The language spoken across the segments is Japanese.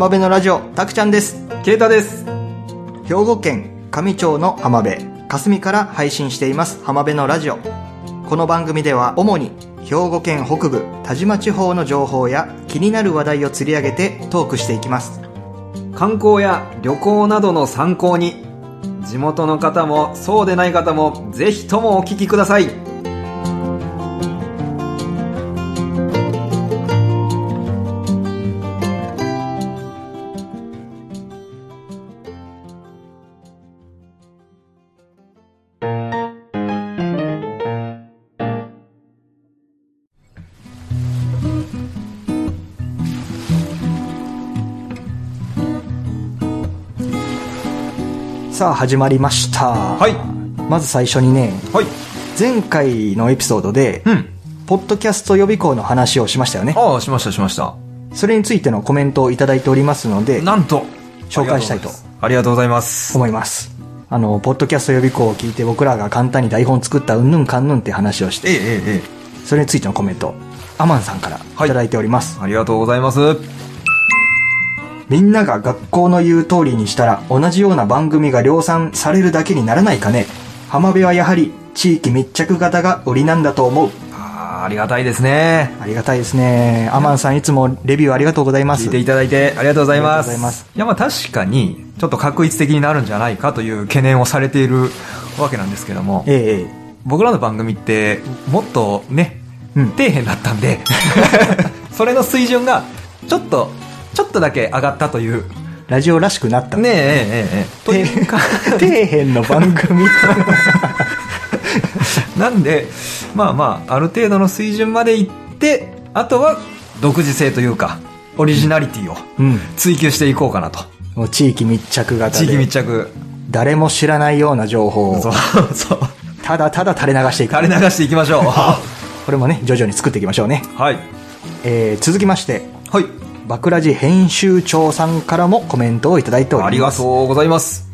浜辺のラジオたくちゃんですケイタです。兵庫県上町の浜辺霞から配信しています浜辺のラジオこの番組では主に兵庫県北部田島地方の情報や気になる話題を釣り上げてトークしていきます観光や旅行などの参考に、地元の方もそうでない方もぜひともお聞きください。さあ始まりましたはいまず最初にねはい。前回のエピソードで、うん。ポッドキャスト予備校の話をしましたよねああ、しましたしました。それについてのコメントをいただいておりますのでなんと、紹介したいとありがとうございます。思いますあのポッドキャスト予備校を聞いて僕らが簡単に台本作ったうんぬんかんぬんって話をしてえええええそれについてのコメントアマンさんからいただいております、え。ありがとうございます。みんなが学校の言う通りにしたら同じような番組が量産されるだけにならないかね。浜辺はやはり地域密着型が売りなんだと思う。ありがたいですね。ありがたいですね。アマンさんいつもレビューありがとうございます。聞いていただいてありがとうございます。います。いや、まあ確かに、ちょっと確一的になるんじゃないかという懸念をされているわけなんですけども、えええ。僕らの番組って、もっとね、うん。底辺だったんで、それの水準が、ちょっと、ちょっとだけ上がったという、えラジオらしくなったねえ、ええ、ええ、というか、底辺の番組 なんで、まあまあ、ある程度の水準までいって、あとは、独自性というか、オリジナリティをうん追求していこうかなと。もう地域密着型地域で密着。誰も知らないような情報をそう、そう。ただただ垂れ流していく垂れ流していきましょう。これもね徐々に作っていきましょうね、はい。えー続きましてはい。バクラジ編集長さんからもコメントをいただいておりますありがとうございます。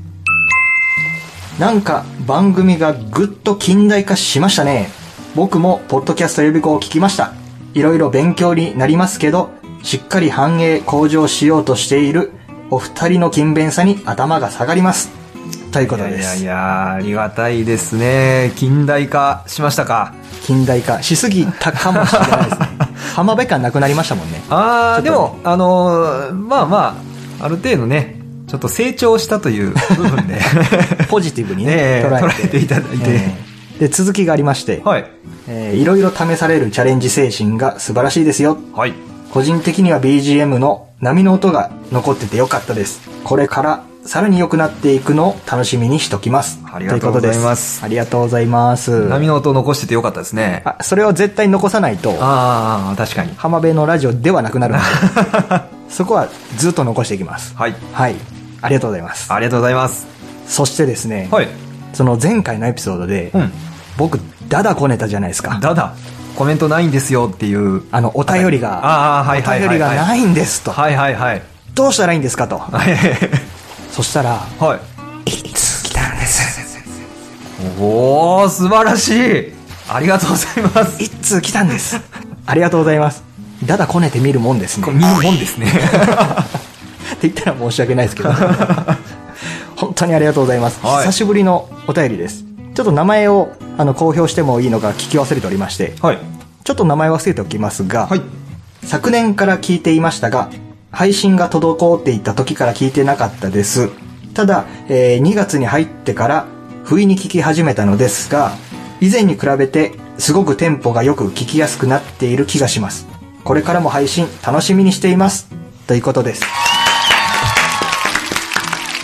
なんか番組がぐっと近代化しましたね僕もポッドキャスト予備校を聞きましたいろいろ勉強になりますけどしっかり繁栄向上しようとしているお二人の勤勉さに頭が下がりますということですいやいやいや、ありがたいですね。近代化しましたか。近代化しすぎたかもしれないですね浜辺感なくなりましたもんね。ああ、でも、あのーまあまあ、ある程度ね、ちょっと成長したという部分で、ポジティブにね捉えて。捉えていただいて。ええ。で続きがありまして、はい。えーいろいろ試されるチャレンジ精神が素晴らしいですよ。はい。個人的には BGM の波の音が残っててよかったです。これからさらに良くなっていくのを楽しみにしときます。ありがとうございますありがとうございます。波の音を残しててよかったですね。あ、それを絶対残さないと、ああ、確かに。浜辺のラジオではなくなるので、そこはずっと残していきます。はい。はい。ありがとうございます。ありがとうございます。そしてですね、はい。その前回のエピソードで、うん。僕、ダダこねたじゃないですか。だだ、コメントないんですよっていう。あの、お便りが、ああ、はいはいはい、はい。お便りがないんですと。はいはいはい。どうしたらいいんですかと。はい。そしたら、はい。いつ来たんです。おー、素晴らしいありがとうございます。一通来たんです。ありがとうございます。だだこねて見るもんですね。見るもんですね。って言ったら申し訳ないですけど。本当にありがとうございます。はい久しぶりのお便りです。ちょっと名前をあの公表してもいいのか聞き忘れておりまして、はい。ちょっと名前忘れておきますが、はい。昨年から聞いていましたが、配信が滞っていた時から聞いてなかったです。ただ、えー2月に入ってから不意に聞き始めたのですが、以前に比べてすごくテンポがよく聞きやすくなっている気がします。これからも配信楽しみにしています。ということです。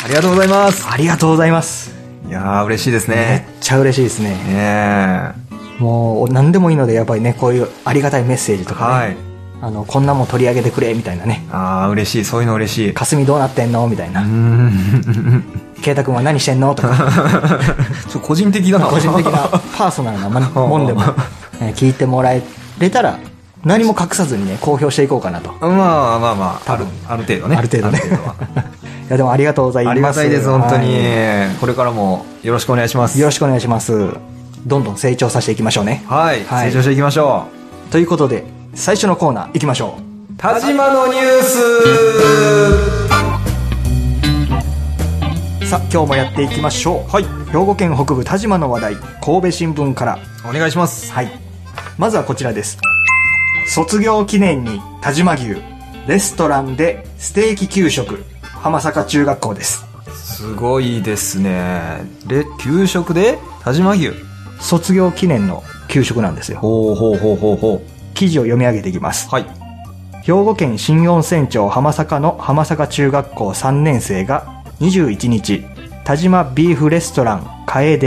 ありがとうございます。ありがとうございます。いやー、嬉しいですめっね。ちゃ嬉しいですね。ねもう何でもいいのでやっぱりね、こういうありがたいメッセージえ。とかね、はい。あの、こんなもん取り上げてくれみたいなね。あー、嬉しい。そういうの嬉しい。霞どうなってんの？みたいうな。ん。圭太君は何してんの？とか。ちょ個人的だな。個人的な パーソナルなまもんでも、えー聞いてもらえれたら何も隠さずにね公表していこうかなとまあまあまあ、ある、ある程度ね。ある程度ねいやでもありがとうございますありがたいです、本当には。これからもよろしくお願いします。いよろしくお願いしますどんどん成長させていきましょうねはい。はい成長していきましょう。ということで最初のコーナー行きましょう。田島のニュース。さあ今日もやっていきましょう。はい。兵庫県北部田島の話題神戸新聞から。お願いします。はい。まずはこちらです。卒業記念に田島牛レストランでステーキ給食浜坂中学校です。すごいですね。で、給食で田島牛？卒業記念の給食なんですよ。ほうほうほうほうほ記事を読み上げていきますう。はい。兵庫県新温泉町浜坂の浜坂中学校3年生が21日田島ビーフレストラン楓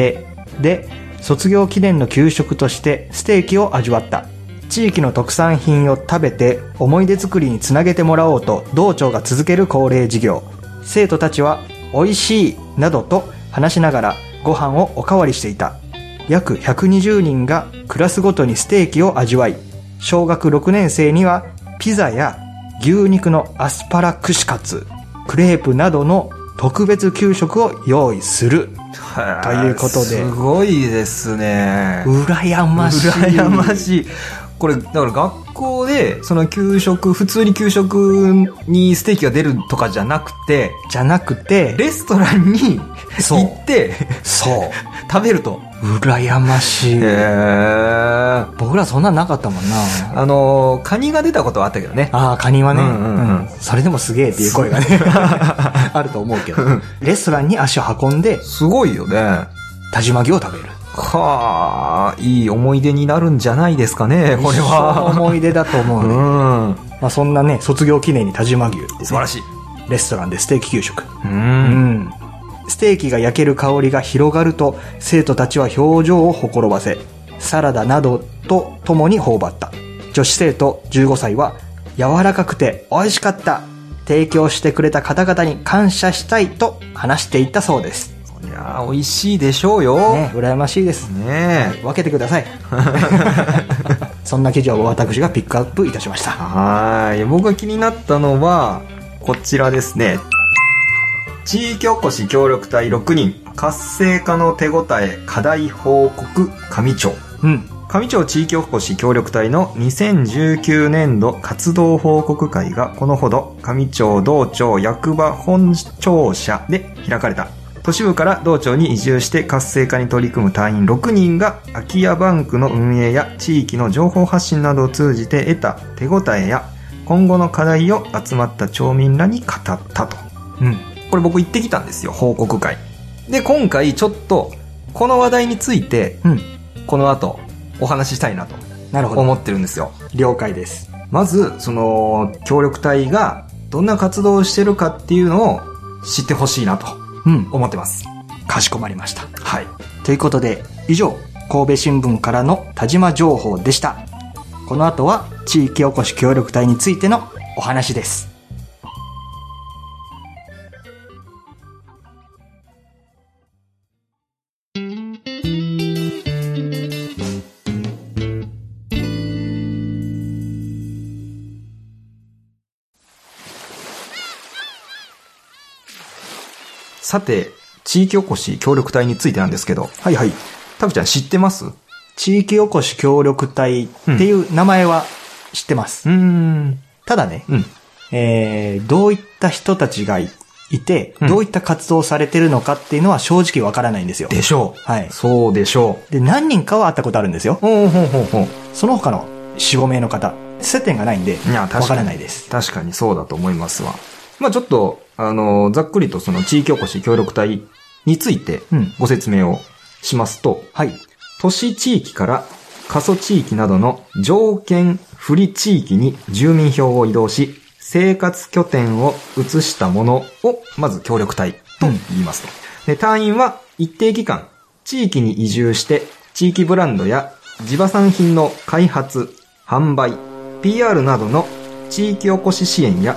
で卒業記念の給食としてステーキを味わった地域の特産品を食べて思い出作りにつなげてもらおうと道庁が続ける恒例事業生徒たちは美味しいなどと話しながらご飯をおかわりしていた約120人がクラスごとにステーキを味わい小学6年生にはピザや牛肉のアスパラ串カツクレープなどの特別給食を用意するということですごいですね。羨ましい羨ましい。これ、だから学校で、その給食、普通に給食にステーキが出るとかじゃなくて、じゃなくてレストランに行ってそう。食べると。羨ましい。僕らそんなんなかったもんな。あのー、カニが出たことはあったけどね。ああカニはね、うんうんうん。それでもすげえっていう声がね あると思うけど。レストランに足を運んですごいよね。田島牛を食べるはあ、いい思い出になるんじゃないですかね、これは。思い出だと思ううね、ん。まあ、そんなね卒業記念に田島牛ね素晴らしい。レストランでステーキ給食う。うんんステーキが焼ける香りが広がると生徒たちは表情をほころばせサラダなどと共に頬張った女子生徒15歳は柔らかくて美味しかった提供してくれた方々に感謝したいと話していたそうですいやー美味しいでしょうよ。ね羨ましいですねえ。分けてください そんな記事を私がピックアップいたしましたはーい。僕が気になったのは、こちらですね。地域おこし協力隊6人、活性化の手応え、課題報告、上町。うん上町地域おこし協力隊の2019年度活動報告会がこのほど上町道庁役場本庁舎で開かれた。都市部から道庁に移住して活性化に取り組む隊員6人が空き家バンクの運営や地域の情報発信などを通じて得た手応えや今後の課題を集まった町民らに語ったと。うんこれ僕行ってきたんですよ、報告会。で、今回ちょっとこの話題についてうんこの後お話ししたいなとなるほど思ってるんですよ。了解ですまず、その、協力隊がどんな活動をしてるかっていうのを知ってほしいなとうん思ってます。かしこまりましたはい。ということで以上神戸新聞からの田島情報でしたこの後は地域おこし協力隊についてのお話ですさて、地域おこし協力隊についてなんですけど、はいはいタクちゃん知ってます？う地域おこし協力隊っていう名前は知ってます、ーん。ただね、うん。えー、どういった人たちがいいて、うんどういった活動をされてるのかっていうのは正直わからないんですよ。でしょう。はいそうでしょで、何人かは会ったことあるんですよ。う。ほうほうほうほう。その他の4、5名の方、接点がないんで。わからないです。確かにそうだと思いますわ。まあちょっと、あの、ざっくりとその地域おこし協力隊についてうんご説明をしますと、はい。都市地域から過疎地域などの条件不利地域に住民票を移動し、生活拠点を移したものを、まず協力隊と言いますと。で、隊員は一定期間、地域に移住して、地域ブランドや地場産品の開発、販売、PR などの地域おこし支援や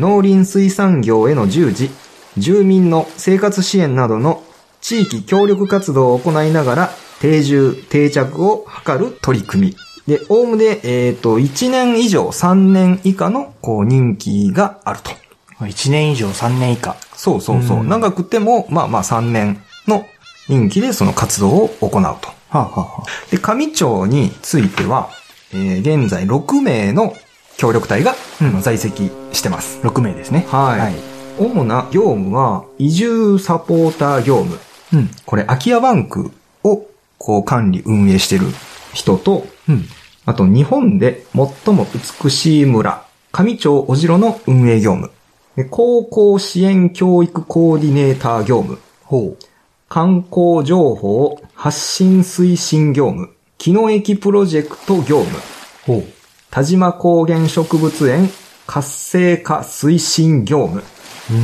農林水産業への従事、住民の生活支援などの地域協力活動を行いながら定住、定着を図る取り組み。で、おおむね、えっ、と、1年以上3年以下の、こう、任期があると。1年以上3年以下。そうそうそう。うん長くても、まあまあ3年の任期でその活動を行うと。はあ、はあはで、上町については、えー現在6名の協力隊が、在籍してます。あ、6名ですね。はいはい。主な業務は、移住サポーター業務。うん。これ、空き家バンクを、こう、管理、運営してる人と、うん。あと、日本で最も美しい村、上町小城の運営業務。で高校支援教育コーディネーター業務。ほう。観光情報発信推進業務。木の駅プロジェクト業務。ほう。田島高原植物園活性化推進業務。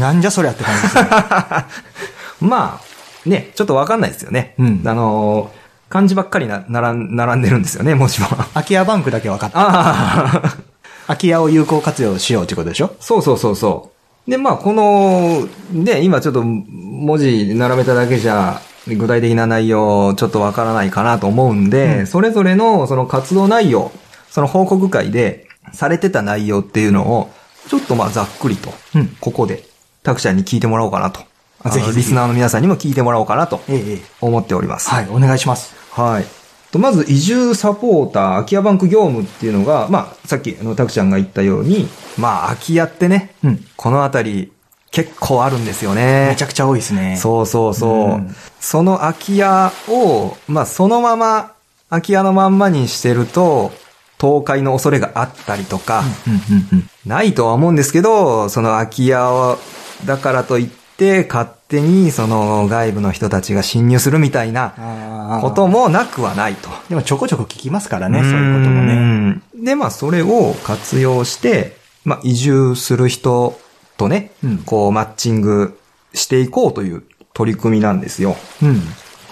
なんじゃそりゃって感じですね。まあ、ね、ちょっとわかんないですよね。うんあのー漢字ばっかりな、並ん並んでるんですよね、文字は。空き家バンクだけ分かった。ああ、空き家を有効活用しようってことでしょ？そうそうそうそう。で、まあ、この、で、今ちょっと文字並べただけじゃ、具体的な内容、ちょっとわからないかなと思うんで、うんそれぞれのその活動内容、その報告会でされてた内容っていうのを、ちょっとまあざっくりと、うんここで、タクちゃんに聞いてもらおうかなと。ぜひリスナーの皆さんにも聞いてもらおうかなと。思っております。はい、お願いします。はい。とまず、移住サポーター、空き家バンク業務っていうのが、まあ、さっき、あの、タクちゃんが言ったように、まあ、空き家ってね、うんこのあたり、結構あるんですよね。めちゃくちゃ多いですね。そうそうそう。うんその空き家を、まあ、そのまま、空き家のまんまにしてると、倒壊の恐れがあったりとか。ないとは思うんですけど、その空き家を、だからといって、勝手にその外部の人たちが侵入するみたいなこともなくはないと。でもちょこちょこ聞きますからね、そういうこともね。ね。で、まあ、それを活用して、まあ、移住する人とね、うんこう、マッチングしていこうという取り組みなんですよ。うん。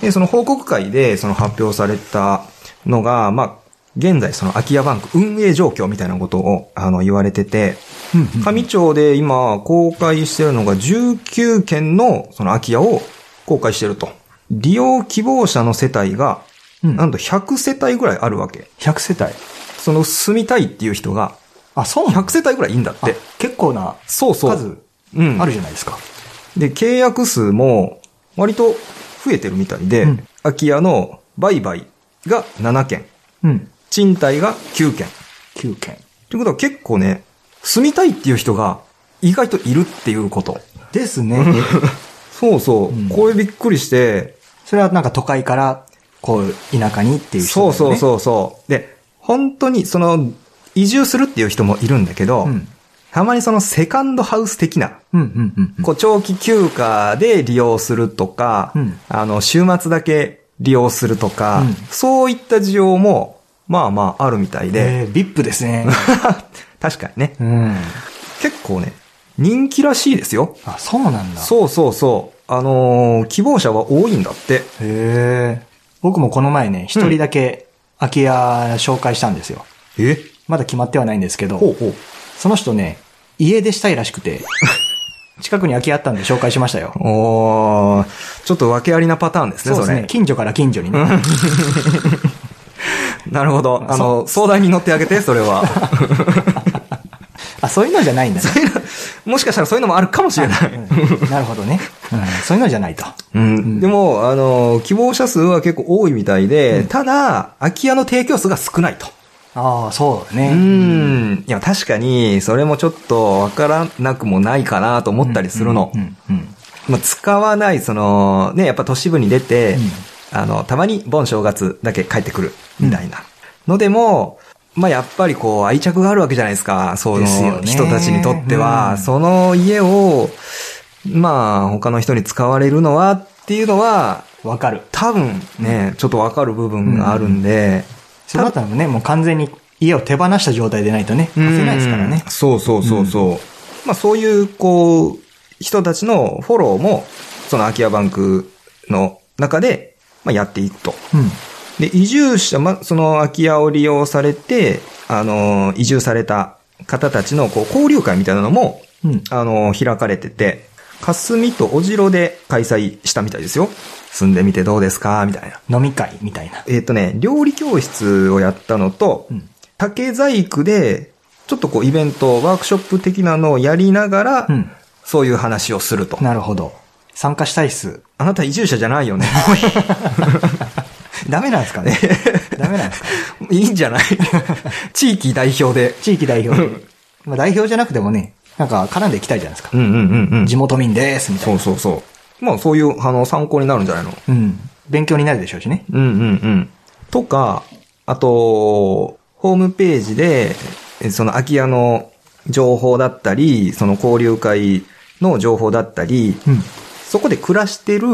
で、その報告会で、その発表されたのが、まあ、現在その空き家バンク運営状況みたいなことを、あの、言われてて、うん上町で今公開してるのが19件のその空き家を公開してると。利用希望者の世帯が、うんなんと100世帯ぐらいあるわけ。100世帯。その住みたいっていう人が、あ、そうなの？100世帯ぐらいいいんだっあて。結構なそうそう。数うん。あるじゃないですか。で、契約数も割と増えてるみたいで、うん空き家の売買が7件、うん。賃貸が9件。9件。ということは結構ね、住みたいっていう人が意外といるっていうこと。ですね。そうそう。うんこれびっくりして、それはなんか都会から、こう、田舎にっていう人ね。そうそうそうそう。で、本当にその、移住するっていう人もいるんだけど、うんたまにそのセカンドハウス的な、うんうんうんうん。こう長期休暇で利用するとか、うんあの、週末だけ利用するとか、うんそういった需要も、まあまああるみたいで、えー、VIP ですね。確かにね、うん。結構ね、人気らしいですよ。あ、そうなんだ。そうそうそう。あのー希望者は多いんだって。へえ。僕もこの前ね、一人だけ空き家紹介したんですよ。え？まだ決まってはないんですけど、ほうほう。その人ね、家出したいらしくて、近くに空き家あったんで紹介しましたよ。おー、ちょっと訳ありなパターンですね。そうですね。近所から近所にね。なるほど。あの、相談に乗ってあげて、それは。あ、そういうのじゃないんだね。もしかしたらそういうのもあるかもしれない。うんなるほどね、うん。そういうのじゃないと。うん。でも、あの、希望者数は結構多いみたいで、ただ、空き家の提供数が少ないと。ああ、そうだね。うん。いや、確かに、それもちょっとわからなくもないかなと思ったりするのう。んうんまあ、使わない、その、ね、やっぱ都市部に出て、うんあの、たまに盆正月だけ帰ってくる、みたいな。のでも、まあ、やっぱりこう、愛着があるわけじゃないですか。その人たちにとっては、うんその家を、まあ、他の人に使われるのはっていうのは、わかる。多分ね、ちょっとわかる部分があるんで、そのあたりもね、もう完全に家を手放した状態でないとね、貸せないですからねうん。そうそうそうそう。まあそういう、こう、人たちのフォローも、その空き家バンクの中で、まあやっていくと。うん。で、移住者、まあその空き家を利用されて、あの、移住された方たちの、こう、交流会みたいなのも、うん。あの、開かれてて、霞と小城で開催したみたいですよ。住んでみてどうですか？みたいな。飲み会みたいな。えっ、とね、料理教室をやったのと、うん竹細工で、ちょっとこうイベント、ワークショップ的なのをやりながら、うんそういう話をすると。なるほど。参加したいっす。あなた移住者じゃないよね。ダメなんですかね ダメなんですかいいんじゃない？地域代表で。地域代表。まあ代表じゃなくてもね、なんか絡んでいきたいじゃないですか。うんうんうんうん。地元民です、みたいな。そうそうそう。まあそういう、あの、参考になるんじゃないの？うん。勉強になるでしょうしね。うんうんうん。とか、あと、ホームページで、えその空き家の情報だったり、その交流会の情報だったり、うん。そこで暮らしてる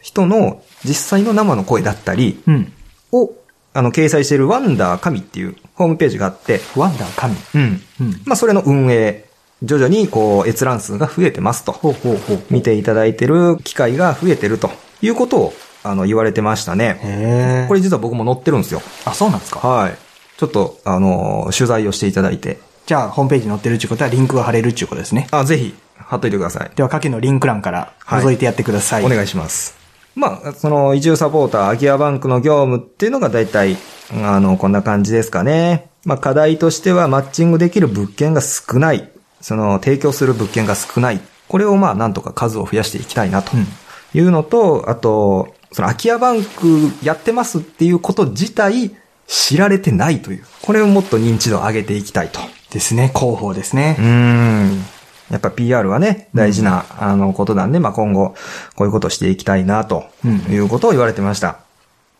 人の実際の生の声だったりうん。を、あの、掲載してるワンダー神っていうホームページがあって、ワンダー神。うん。うん。まあそれの運営、徐々にこう閲覧数が増えてますと。ほうほうほう。見ていただいてる機会が増えてるということを、あの、言われてましたね。これ実は僕も載ってるんですよ。あ、そうなんですか？はい。ちょっと、あの、取材をしていただいて。じゃあ、ホームページに載ってるっていうことはリンクが貼れるっていうことですね。あ、ぜひ、貼っといてください。では、下記のリンク欄から覗いてやってください。お願いします。まあ、その、移住サポーター、空き家バンクの業務っていうのが大体、あの、こんな感じですかね。まあ、課題としては、マッチングできる物件が少ない。その、提供する物件が少ない。これをまあ、なんとか数を増やしていきたいな、とうんいうのと、あと、その、空き家バンクやってますっていうこと自体、知られてないという。これをもっと認知度を上げていきたいと。ですね。広報ですねう。ん。やっぱ PR はね、大事な、あの、ことなんで、まあ、今後、こういうことをしていきたいな、とうんいうことを言われてました。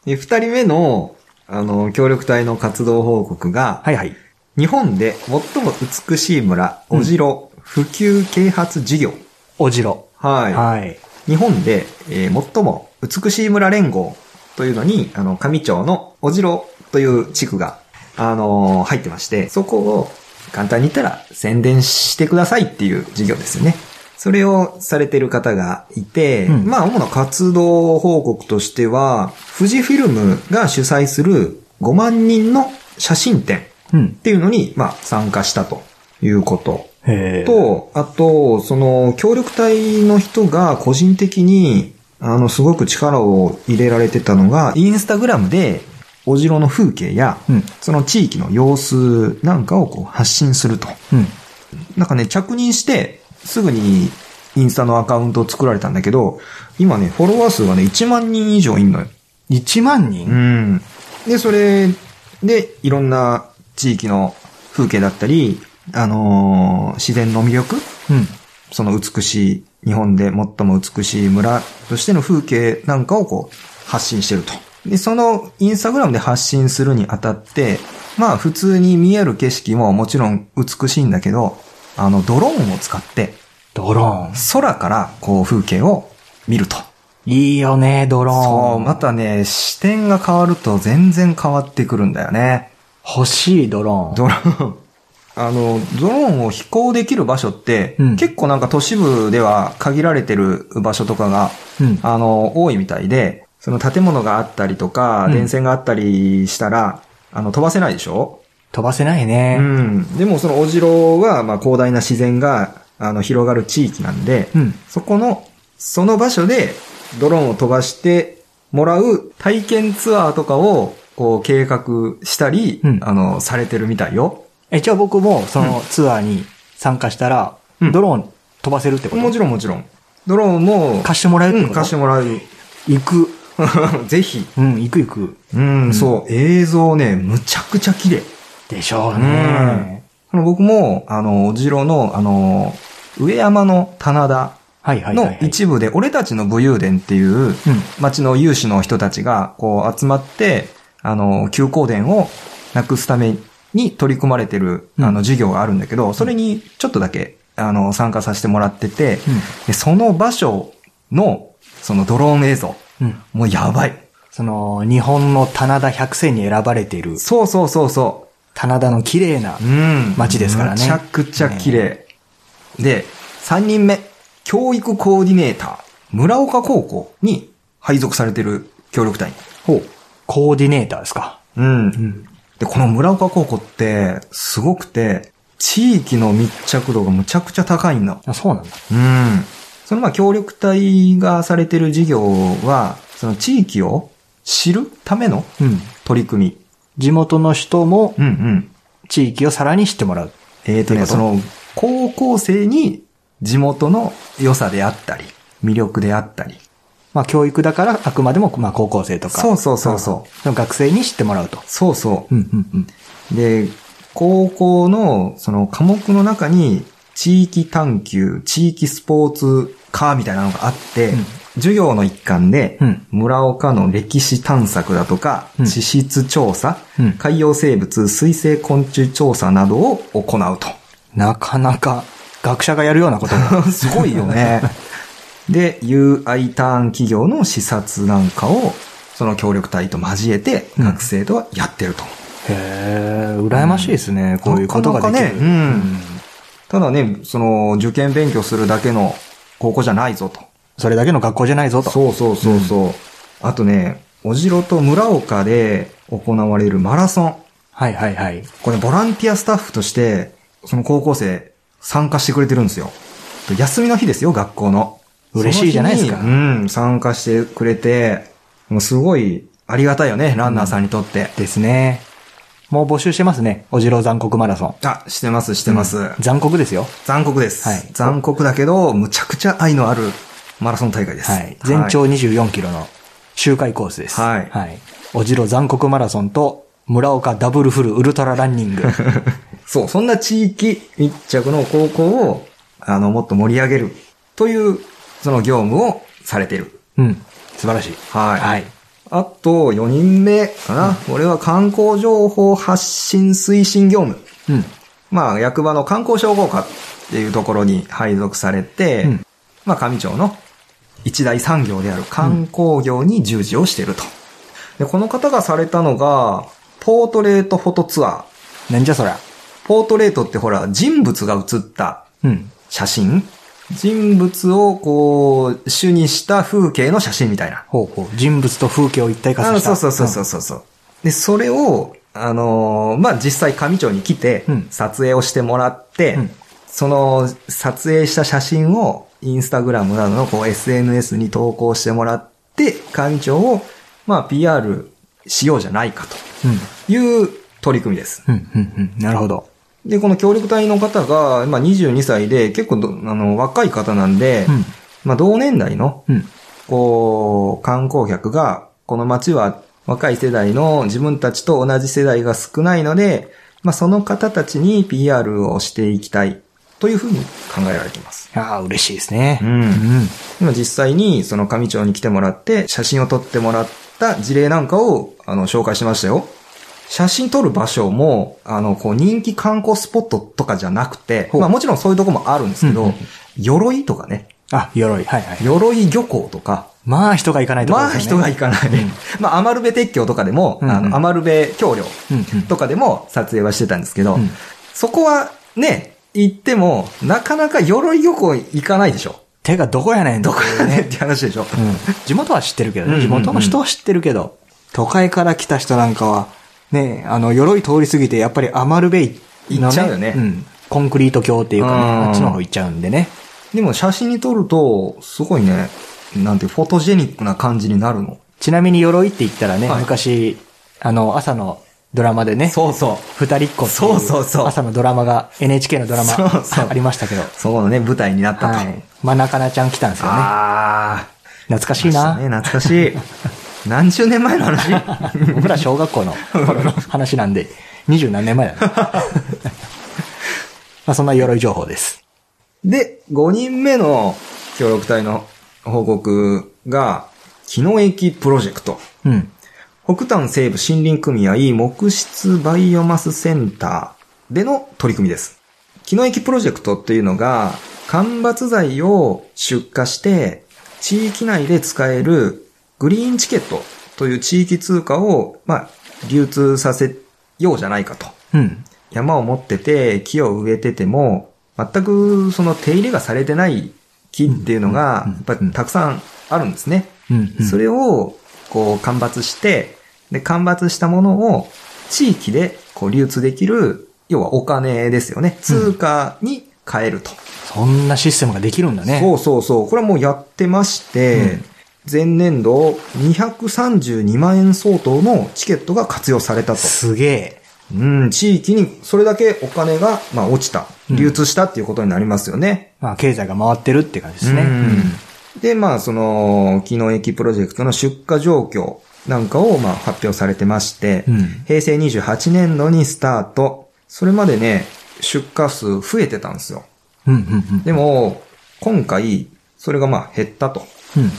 で、二人目の、あの、協力隊の活動報告が、はいはい。日本で最も美しい村、おじろ、普及啓発事業。おじろ。はい。はい。日本で、えー最も美しい村連合というのに、あの、上町のおじろという地区が、あのー入ってまして、そこを簡単に言ったら宣伝してくださいっていう事業ですよね。それをされてる方がいて、うんまあ、主な活動報告としては、富士フィルムが主催する5万人の写真展っうん。ていうのに、まあ、参加したということ。と、あと、その、協力隊の人が個人的に、あの、すごく力を入れられてたのが、インスタグラムで、お城の風景や、うん。その地域の様子なんかをこう発信すると。うん。なんかね、着任して、すぐにインスタのアカウントを作られたんだけど、今ね、フォロワー数がね、1万人以上いんのよ。1万人？うん。で、それで、いろんな地域の風景だったり、あのー自然の魅力うん。その美しい、日本で最も美しい村としての風景なんかをこう発信してると。で、そのインスタグラムで発信するにあたって、まあ普通に見える景色ももちろん美しいんだけど、あのドローンを使ってドローン。空からこう風景を見ると。いいよね、ドローン。そう、またね、視点が変わると全然変わってくるんだよね。欲しいドローン。ドローン。あの、ドローンを飛行できる場所って、うん結構なんか都市部では限られてる場所とかが、うん。あの、多いみたいで、その建物があったりとか、うん電線があったりしたら、あの、飛ばせないでしょ？飛ばせないうね。ん。でもそのお城は、まあ広大な自然が、あの、広がる地域なんで、うん。そこの、その場所でドローンを飛ばしてもらう体験ツアーとかを、こう計画したり、うんあの、されてるみたいよ。え、じゃあ僕もそのツアーに参加したら、うんドローン飛ばせるってこと？もちろんもちろん。ドローンも、貸してもらえるってうん、こと貸してもらう。行く。ぜひ。うん、行く行く。うん、そう、映像ね、むちゃくちゃ綺麗。でしょうね。あの僕も、あの、お城の、あの、上山の棚田はいはいはい、のはい。一部で、俺たちの武勇伝っていう、うん。町の有志の人たちが、こう、集まって、あの、休耕田をなくすために取り組まれてる、うんあの、授業があるんだけど、それにちょっとだけ、あの、参加させてもらってて、その場所の、そのドローン映像、うん。もうやばい。その、日本の棚田100選に選ばれている、そうそうそうそ棚田の綺麗な。街ですからねめちゃくちゃ綺麗。で、3人目、教育コーディネーター、村岡高校に配属されてる協力隊員。ほう。コーディネーターですか。うん。うん。で、この村岡高校って、すごくて、地域の密着度がむちゃくちゃ高いんだ。あ、そうなんだ。うん。そのまあ協力隊がされてる事業は、その地域を知るためのうん。取り組み。地元の人も。地域をさらに知ってもらう。えっ、とね、その、高校生に地元の良さであったり、魅力であったり。まあ教育だからあくまでもまあ高校生とか。そうそうそうそう学生に知ってもらうと。そうそう。うんうんうん。で、高校のその科目の中に、地域探求、地域スポーツ科みたいなのがあって、うん授業の一環で、うん村岡の歴史探索だとか、うん地質調査、うん海洋生物、水生昆虫調査などを行うと。なかなか学者がやるようなことが。すごいよね。で、UI ターン企業の視察なんかを、その協力隊と交えて、うん学生とはやってると。へえ、羨ましいですね、こういうことができる。なかなかねうんただね、その、受験勉強するだけの高校じゃないぞと。それだけの学校じゃないぞと。そうそうそうそう。あとね、おじろと村岡で行われるマラソン。はいはいはい。これボランティアスタッフとして、その高校生参加してくれてるんですよ。休みの日ですよ、学校の。嬉しいじゃないですかうん、参加してくれて、もうすごいありがたいよね、ランナーさんにとって。ですね。もう募集してますね。おじろう残酷マラソン。あ、してます、してます。残酷ですよ。残酷です。はい残酷だけど、むちゃくちゃ愛のあるマラソン大会です。はい。全長24キロの周回コースです。はいはい。おじろ残酷マラソンと、村岡ダブルフルウルトラランニング。そう、そんな地域密着の高校を、あの、もっと盛り上げるという、その業務をされている。うん。素晴らしい。はい。はい。あと、4人目かな。これは観光情報発信推進業務。うん。まあ、役場の観光商工課っていうところに配属されて、うんまあ、上町の一大産業である観光業に従事をしていると。で、この方がされたのが、ポートレートフォトツアー。なんじゃそりゃ。ポートレートってほら、人物が写ったうん。写真人物をこう、主にした風景の写真みたいな。ほうほう。人物と風景を一体化さあせた。そうそうそうそうそう。で、それを、あのーまあ、実際上町に来てうん、撮影をしてもらって、うんその撮影した写真をインスタグラムなどのこう SNS に投稿してもらって、上町を、まあ、PR しようじゃないかうん。うん。という取り組みです。うん、うん、うん。なるほど。で、この協力隊の方が、まあ、22歳で結構どあの若い方なんで、うん。まあ、同年代のうん。こう、観光客が、この街は若い世代の自分たちと同じ世代が少ないので、まあ、その方たちに PR をしていきたいというふうに考えられています。ああ、嬉しいですね。うんうん。今実際にその上町に来てもらって写真を撮ってもらった事例なんかをあの紹介しましたよ。写真撮る場所も、あの、こう人気観光スポットとかじゃなくて、まあもちろんそういうとこもあるんですけどうんうん、鎧とかね、あ、鎧。はいはい。鎧漁港とか、まあ人が行かないところまあ。人が行かない。まあ、アマルベ鉄橋とかでも、うんうんあの、アマルベ橋梁うんうんとかでも撮影はしてたんですけど、うんそこはね、行っても、なかなか鎧漁港行かないでしょ。手がどこやねんどこやねんっね。て話でしょ。うん。地元は知ってるけどね。うんうんうん地元の人は知ってるけど、都会から来た人なんかは、ね、あの、鎧通り過ぎて、やっぱりアマルベイの行っちゃうよねうん。コンクリート橋っていうかね、うんあっちの方行っちゃうんでね。でも写真に撮ると、すごいね、なんてフォトジェニックな感じになるの。ちなみに鎧って言ったらね、はい昔、あの、朝のドラマでね、そうそう。二人っ子っていそうそうそう朝のドラマが、NHK のドラマそうそうありましたけど、そこのね、舞台になったと。はい。まあ、中なちゃん来たんですよね。あ懐かしいー。な。ね、懐かしい。何十年前の話？僕ら小学校の頃 の話なんで、二十何年前だね。まあそんな鎧情報です。で、5人目の協力隊の報告が、木の駅プロジェクト。うん。北丹西部森林組合木質バイオマスセンターでの取り組みです。木の駅プロジェクトっていうのが、間伐材を出荷して、地域内で使えるグリーンチケットという地域通貨を、まあ、流通させようじゃないかと。うん。山を持ってて、木を植えてても、全くその手入れがされてない木っていうのが、うんやっぱりたくさんあるんですね。うん。それを、こう、間伐して、で、間伐したものを、地域で、こう、流通できる、要はお金ですよね。通貨に変えると。そんなシステムができるんだね。そうそうそう。これはもうやってまして、前年度232万円相当のチケットが活用されたと。すげえ。うん、地域にそれだけお金が、まあ、落ちた、うん流通したっていうことになりますよね。まあ経済が回ってるって感じですね。うんで、まあ、その、機能駅プロジェクトの出荷状況なんかを、まあ、発表されてまして、うん平成28年度にスタート。それまでね、出荷数増えてたんですよ。うん、うん、でも、今回、それがまあ減ったと。うん。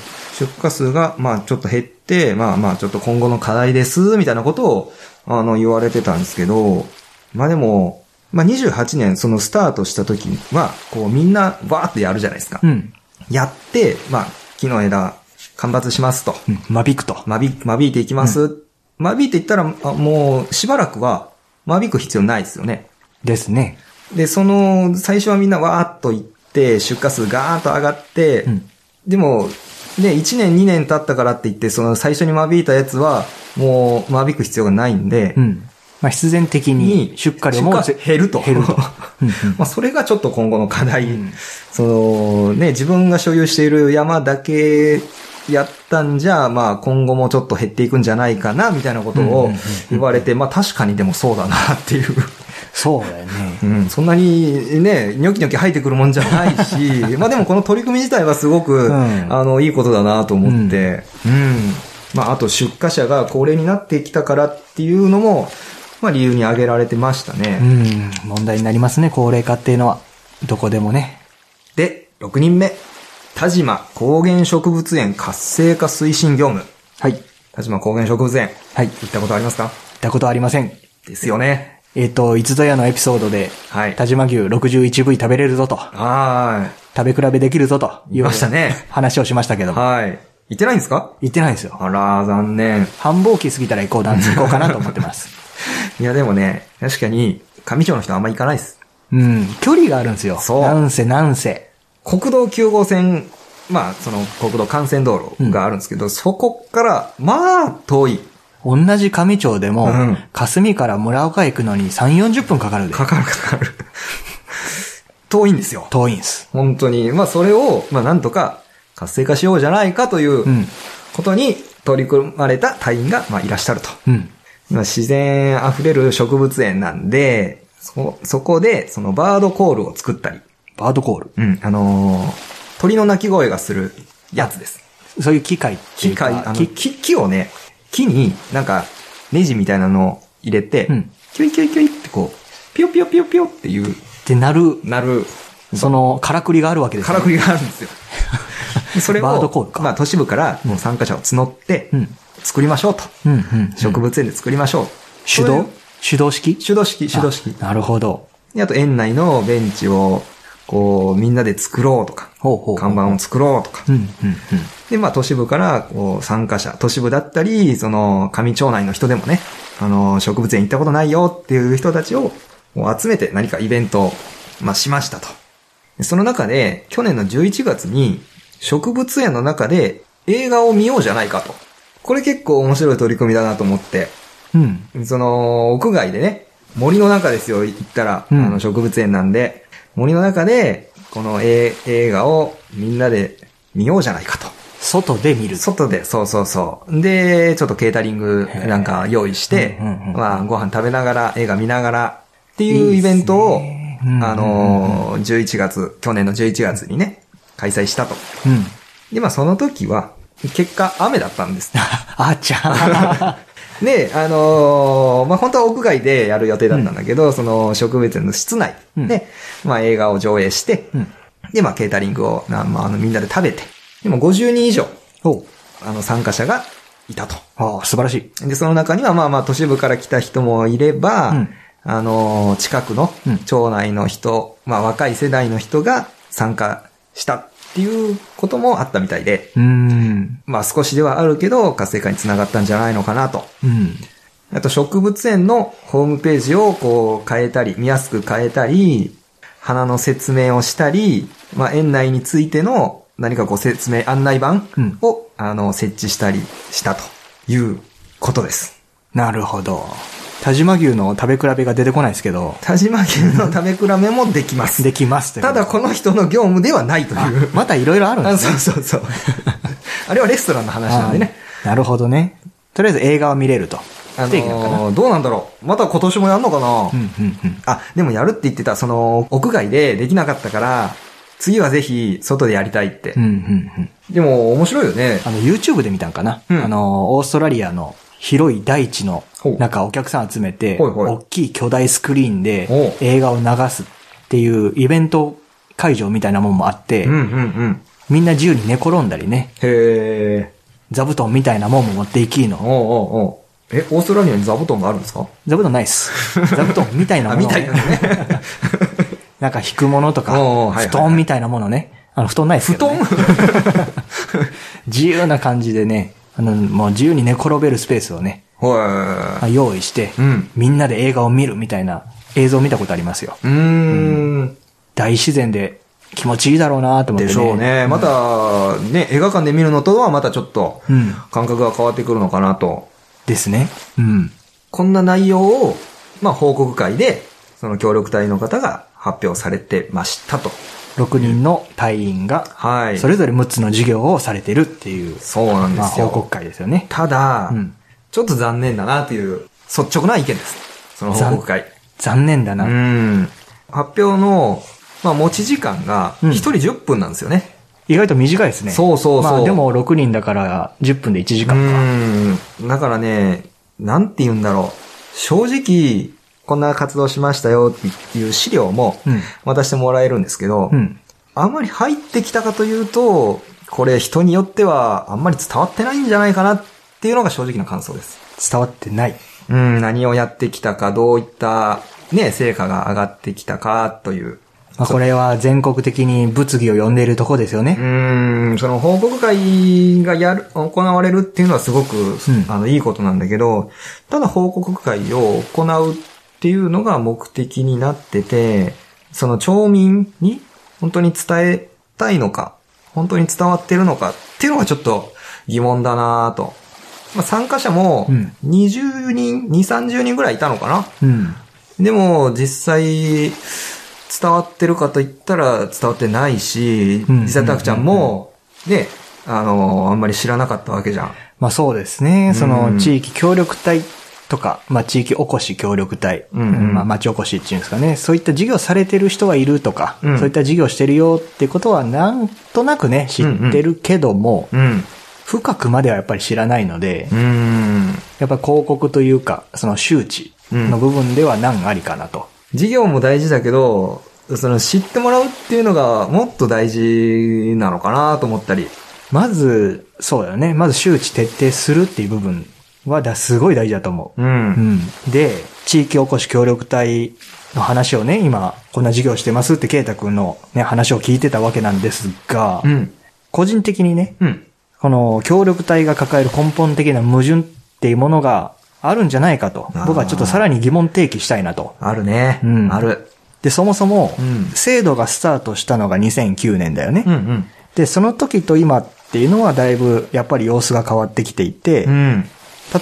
うん。出荷数がまあちょっと減って、まあまあちょっと今後の課題です、みたいなことを、あの、言われてたんですけど、まあでも、まあ28年そのスタートした時は、こうみんなわーってやるじゃないですか。うん。やって、まあ木の枝、間伐しますと。うん。間引くと。間引、間引いていきます。間引いていったら、あもうしばらくは間引く必要ないですよね。ですね。で、その、最初はみんなわーっと行って、出荷数ガーンと上がって、うん。でも、ね、1年2年経ったからって言って、その最初に間引いたやつは、もう間引く必要がないんで、うん。まあ、必然的に出荷量も減ると。減ると。まあ、それがちょっと今後の課題。んその、ね、自分が所有している山だけやったんじゃ、まあ、今後もちょっと減っていくんじゃないかな、みたいなことを言われて、まあ、確かにでもそうだな、っていう。そうだよね。うん、そんなにね、ニョキニョキ生えてくるもんじゃないし、まあでもこの取り組み自体はすごく、んあの、いいことだなと思って、うん。まああと出荷者が高齢になってきたからっていうのも、まあ理由に挙げられてましたうね。ん。問題になりますね、高齢化っていうのは。どこでもね。で、6人目。田島高原植物園活性化推進業務。はい。田島高原植物園。はい。行ったことありますか？行ったことありません。ですよね。えっ、と、いつぞやのエピソードで、はい。田島牛61部位食べれるぞと、は食べ比べできるぞといういましたね話をしましたけい。ども、はい。行ってないんですか？行ってないんですよ。あら、残念。繁忙期過ぎたら行こうなんつ行こうかなと思ってます。いや、でもね、確かに、上町の人あんま行かないです。うん。距離があるんですよ。そうなんせなんせ。国道9号線、まあ、その国道幹線道路があるんですけど、そこから、まあ、遠い。同じ上町でも、うん霞から村岡行くのに3、40分かかるで。かかるかかる。遠いんですよ。遠いんです。本当に。まあ、それを、まあ、なんとか活性化しようじゃないかといううん。ことに取り組まれた隊員が、まあ、いらっしゃると。うん。まあ、自然溢れる植物園なんで、そ、そこで、そのバードコールを作ったり、バードコール？うん、あのー鳥の鳴き声がするやつです。そういう機械機械、あの、木をね、木になんか、ネジみたいなのを入れて、うんキュイキュイキュイってこう、ピヨピヨピヨピヨっていう、ってなる、なる、その、からくりがあるわけですねからくりがあるんですよ。で それを、バードコールかまあ、都市部からもう参加者を募って、うん。作りましょうと。うん、うん。植物園で作りましょう。手動手動式？手動式、手動式。あなるほど。であと、園内のベンチを、こう、みんなで作ろうとか、ほうほう看板を作ろうとか。うん、うん、うん。で、まあ、都市部から、こう、参加者、都市部だったり、その、上町内の人でもね、あの、植物園行ったことないよっていう人たちを、集めて何かイベントを、まあ、しましたと。でその中で、去年の11月に、植物園の中で映画を見ようじゃないかと。これ結構面白い取り組みだなと思って、うん。その、屋外でね、森の中ですよ、行ったら、うんあの、植物園なんで、森の中で、この映映画をみんなで見ようじゃないかと。外で見る。外で、そうそうそう。で、ちょっとケータリングなんか用意して、まあ、ご飯食べながら、映画見ながら、っていうイベントを、いいっすねうんあのー、11月、去年の11月にね、開催したと。うん。で、まあ、その時は、結果、雨だったんです。あちゃで、あのーまあ、本当は屋外でやる予定だったんだけど、その植物園の室内で、まあ、映画を上映して、うん。で、まあ、ケータリングを、なまあ、あの、みんなで食べて、でも50人以上、おあの、参加者がいたと。ああ、素晴らしい。で、その中には、まあまあ、都市部から来た人もいれば、うんあのー近くのうん町内の人、まあ、若い世代の人が参加したっていうこともあったみたいで、うーん。まあ、少しではあるけど、活性化につながったんじゃないのかなと。うん。あと、植物園のホームページをこう変えたり、見やすく変えたり、花の説明をしたり、まあ、園内についての何かご説明、案内板うんを、あの、設置したりしたということです。なるほど。田島牛の食べ比べが出てこないですけど、田島牛の食べ比べもできます。できますただ、この人の業務ではないという。またいろいろあるんあですね。そうそうそう。あれはレストランの話なんでね。なるほどね。とりあえず映画を見れると。あ。のーどうなんだろう。また今年もやんのかな、うん、うん、うん。あ、でもやるって言ってた、その、屋外でできなかったから、次はぜひ外でやりたいって。うん、うん、うん。でも面白いよね。あの、YouTube で見たんかな、うんあの、オーストラリアの広い大地のほう中、お客さん集めて、大きい巨大スクリーンで映画を流すっていうイベント会場みたいなもんもあって。みんな自由に寝転んだりね、へえ。座布団みたいなもんも持っていきの。おうおうおうえ、オーストラリアに座布団があるんですか？座布団ないっす。座布団みたいなもあ、の、みたいなのね。なんか引くものとか、布団みたいなものね。あの、布団ないっす布けど、ね。団？自由な感じでね、あの、もう自由に寝転べるスペースをね。用意して、うんみんなで映画を見るみたいな映像を見たことありますよ。うーん。大自然で気持ちいいだろうなと思ってでね。しょうね。また、ね、映画館で見るのとはまたちょっとうん、感覚が変わってくるのかなと。ですね。うん。こんな内容を、まあ、報告会で、その協力隊の方が発表されてましたと。6人の隊員が、はい。それぞれ6つの授業をされてるっていう、そうなんでまあ、すよ。報告会ですよね。ただ、うんちょっと残念だなという率直な意見です。その報告会。残念だな。うん。発表の、まあ、持ち時間が、うん1人10分なんですよね。意外と短いですね。そうそうそうまあでも6人だから10分で1時間か。うん。だからね、なんて言うんだろう。正直、こんな活動しましたよっていう資料もうん渡してもらえるんですけど、うん。あんまり入ってきたかというと、これ人によってはあんまり伝わってないんじゃないかなっていうのが正直な感想です。伝わってない。うん、何をやってきたか、どういったね、成果が上がってきたかという。まあこれは全国的に物議を呼んでいるとこですようね。ーん、その報告会がやる、行われるっていうのはすごく、んあの、いいことなんだけど、ただ報告会を行うっていうのが目的になってて、その町民に本当に伝えたいのか、本当に伝わってるのかっていうのがちょっと疑問だなぁと。まあ、参加者もうん。20人、2、30人ぐらいいたのかな。うん。でも、実際、伝わってるかと言ったら伝わってないし、うん。実際タクちゃんも、ね、あの、あんまり知らなかったわけじゃん。まあそうですね。そのうん地域協力隊とか、まあ地域おこし協力隊、うんうん。まあ町おこしっていうんですかね。そういった事業されてる人はいるとか、うん。そういった事業してるよってことはなんとなくね、知ってるけども、うん。深くまではやっぱり知らないので、うーん。やっぱり広告というか、その周知の部分では難ありかなと。事業も大事だけど、その知ってもらうっていうのがもっと大事なのかなと思ったり。まず、そうだよね。まず周知徹底するっていう部分はだすごい大事だと思う。う。うんん。で、地域おこし協力隊の話をね、今、こんな事業してますってケイタ君のね、話を聞いてたわけなんですが、うん。個人的にね、うん。この協力隊が抱える根本的な矛盾っていうものがあるんじゃないかと僕はちょっとさらに疑問提起したいなと。あるね。うんある。で、そもそもうん、制度がスタートしたのが2009年だよね。うんうん。で、その時と今っていうのはだいぶやっぱり様子が変わってきていて、うん。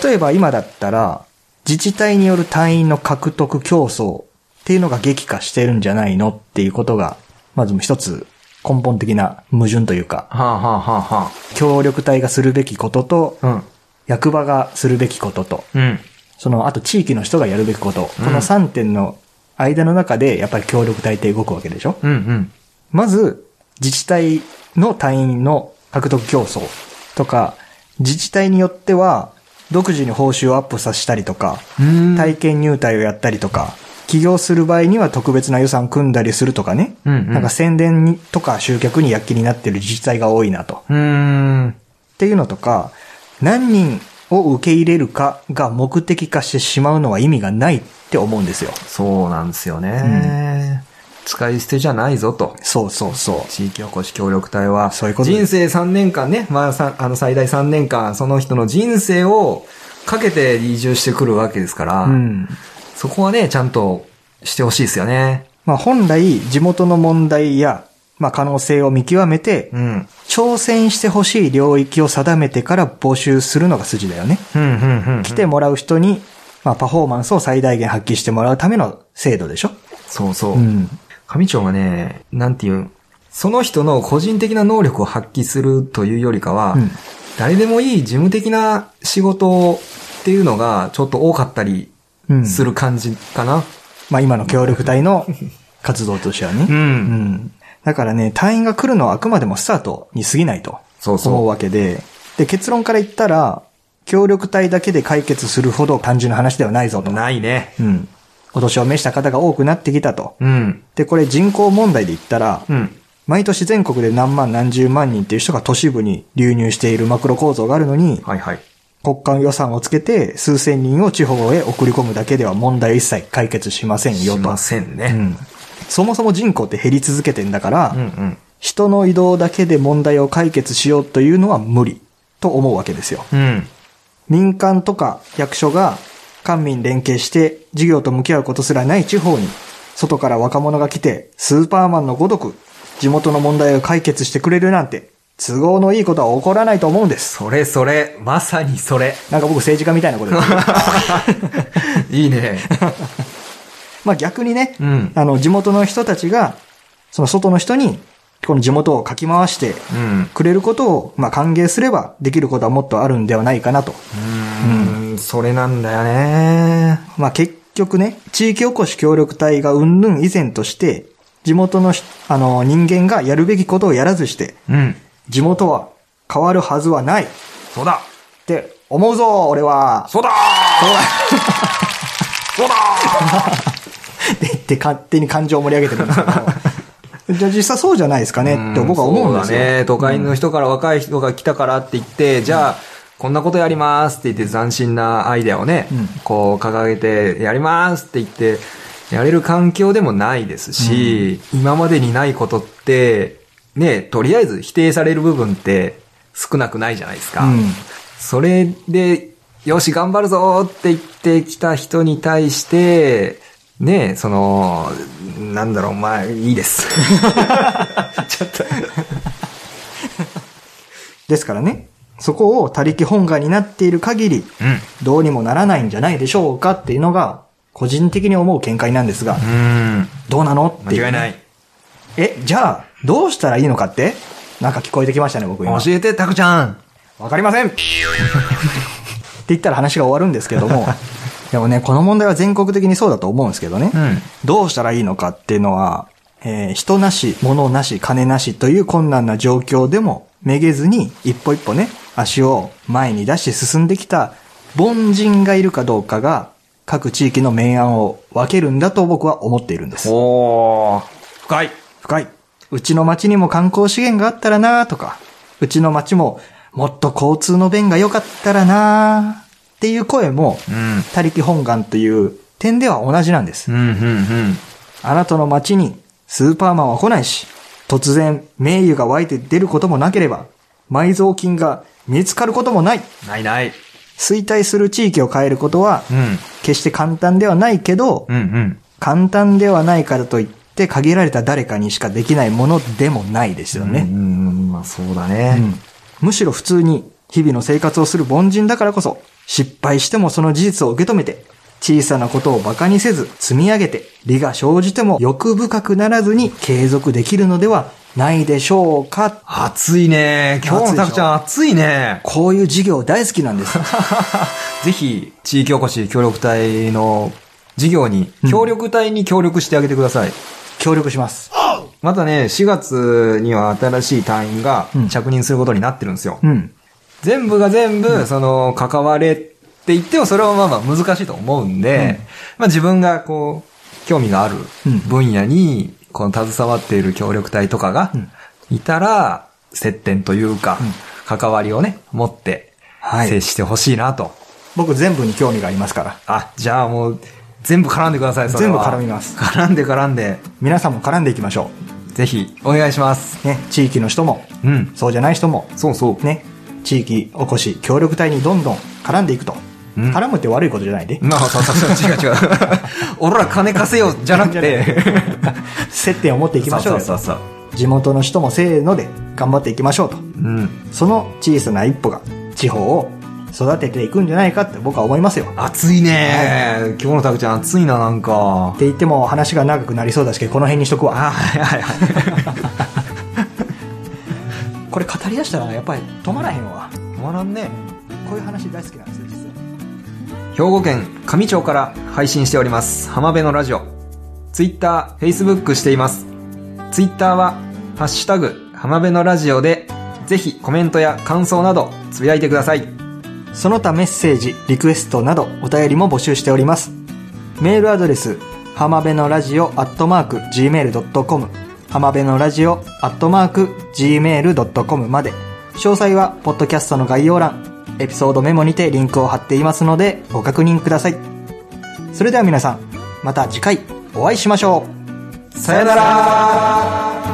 例えば今だったら、自治体による隊員の獲得競争っていうのが激化してるんじゃないのっていうことが、まず一つ根本的な矛盾というか、はあはあはあは協力隊がするべきことと、あ。役場がするべきことと、うん。うん。その、あと地域の人がやるべきこと、うんこの3点の間の中で、やっぱり協力隊って動くわけでしょ？うんうん。まず、自治体の隊員の獲得競争とか、自治体によっては、独自に報酬をアップさせたりとか、うん体験入隊をやったりとか、起業する場合には特別な予算組んだりするとかね。うんうんなんか宣伝にとか集客に躍起になってる自治体が多いなと。うーん。っていうのとか、何人を受け入れるかが目的化してしまうのは意味がないって思うんですよ。そうなんですよね。使い捨てじゃないぞと。そうそうそう。地域おこし協力隊は、そういうこと人生3年間ね、まあさ、あの最大3年間、その人の人生をかけて移住してくるわけですから、うん。そこはね、ちゃんとしてほしいですよね。まあ本来、地元の問題や、まあ可能性を見極めて、うん。挑戦してほしい領域を定めてから募集するのが筋だよね。うん、うん、うん。来てもらう人に、まあパフォーマンスを最大限発揮してもらうための制度でしょそうそう。ん。上長はね、なんていうん、その人の個人的な能力を発揮するというよりかは、うん誰でもいい事務的な仕事っていうのがちょっと多かったりうん。する感じかな。まあ今の協力隊の活動としてはね。うんうん。だからね、隊員が来るのはあくまでもスタートに過ぎないとそうそう思うわけで、で、結論から言ったら、協力隊だけで解決するほど単純な話ではないぞと。ないね。うん。お年を召した方が多くなってきたと。うん。で、これ人口問題で言ったら、うん。毎年全国で何万何十万人っていう人が都市部に流入しているマクロ構造があるのに、はいはい。国家予算をつけて数千人を地方へ送り込むだけでは問題一切解決しませんよと。しませんね。うん。そもそも人口って減り続けてんだから、うんうん。人の移動だけで問題を解決しようというのは無理と思うわけですよ。うん。民間とか役所が官民連携して事業と向き合うことすらない地方に、外から若者が来てスーパーマンのごとく地元の問題を解決してくれるなんて都合のいいことは起こらないと思うんです。それそれ、まさにそれ。なんか僕政治家みたいなことです。いいね。まあ逆にね、うん。あの地元の人たちが、その外の人にこの地元をかき回してうん。くれることを、まあ歓迎すればできることはもっとあるんではないかなと。うん。それなんだよね。まあ結局ね、地域おこし協力隊がうんぬん以前として、地元のしあの人間がやるべきことをやらずして、うん。地元は変わるはずはない。っそうだ。て思うぞ、俺は。そうだ。そうだ。って言って勝手に感情を盛り上げてるんですけど。じゃあ実際そうじゃないですかね。って僕は思うんですよ。そうだね。都会の人から若い人が来たからって言って、じゃあ、こんなことやりますって言って斬新なアイデアをね、うん。こう掲げてやりますって言って、やれる環境でもないですし、今までにないことって、ね、とりあえず否定される部分って少なくないじゃないですか。うんそれで、よし、頑張るぞって言ってきた人に対して、ねその、なんだろう、まあ、いいです。ちょっと。ですからね、そこを他力本願になっている限り、うん。どうにもならないんじゃないでしょうかっていうのが、個人的に思う見解なんですが、うん。どうなのっていうね、間違いない。え、じゃあ、どうしたらいいのかって？なんか聞こえてきましたね、僕今。教えて、タクちゃん。わかりませんって言ったら話が終わるんですけども、でもね、この問題は全国的にそうだと思うんですけどね、うん。どうしたらいいのかっていうのは、えー人なし、物なし、金なしという困難な状況でもめげずに一歩一歩ね、足を前に出して進んできた凡人がいるかどうかが各地域の明暗を分けるんだと僕は思っているんです。おー。深い。深い。うちの町にも観光資源があったらなとか、うちの町ももっと交通の便が良かったらなっていう声も、うん。他力本願という点では同じなんです。うん、うん、うん。あなたの町にスーパーマンは来ないし、突然名誉が湧いて出ることもなければ、埋蔵金が見つかることもない。ないない。衰退する地域を変えることは、うん。決して簡単ではないけど、うん、うん。簡単ではないからといって限られた誰かにしかできないものでもないですよね。うん、まあそうだね。うんむしろ普通に日々の生活をする凡人だからこそ、失敗してもその事実を受け止めて、小さなことを馬鹿にせず積み上げて、利が生じても欲深くならずに継続できるのではないでしょうか。暑いね。今日のタクちゃん暑いね。こういう授業大好きなんです。ぜひ、地域おこし協力隊の事業に、協力隊に協力してあげてください。協力します。またね、4月には新しい隊員がうん着任することになってるんですよ。うん。全部が全部、その、関われって言ってもそれはまあまあ難しいと思うんで、まあ自分がこう、興味があるうん分野に、この携わっている協力隊とかがうんいたら、接点というか、関わりをね、持って、はい接してほしいなと。僕全部に興味がありますから。あ、じゃあもう、全部絡んでください、全部絡みます絡んで絡んで、皆さんも絡んでいきましょぜひ、お願いします。う。ね、地域の人も、うん。そうじゃない人も、そうそう。ね、地域おこし協力隊にどんどん絡んでいくと。うん絡むって悪いことじゃないで。まあ、そうそうそう、違う違う。俺ら金稼ようじゃなくて。接点を持っていきましょうよそうそうそう地元の人もせーので頑張っていきましょうと。うん。その小さな一歩が地方を育てていくんじゃないかって僕は思いますよ。暑いね今日のタクちゃん暑いな、なんかっ。て言っても話が長くなりそうだしけど、この辺にしとくわ。あ、はいはいはい。これ語り出したらやっぱり止まらへんわ。止まらんね。こういう話大好きなんですよ、実は。兵庫県上町から配信しております浜辺のラジオツイッター、フェイスブックしていますツイッターは「ハッシュタグ浜辺のラジオ」でぜひコメントや感想などつぶやいてくださいその他メッセージ、リクエストなどお便りも募集しております。メールアドレス、浜辺のラジオアットマーク gmail.com 浜辺のラジオアットマーク gmail.com まで。詳細は、ポッドキャストの概要欄、エピソードメモにてリンクを貼っていますので、ご確認ください。それでは皆さん、また次回お会いしましょう。さよなら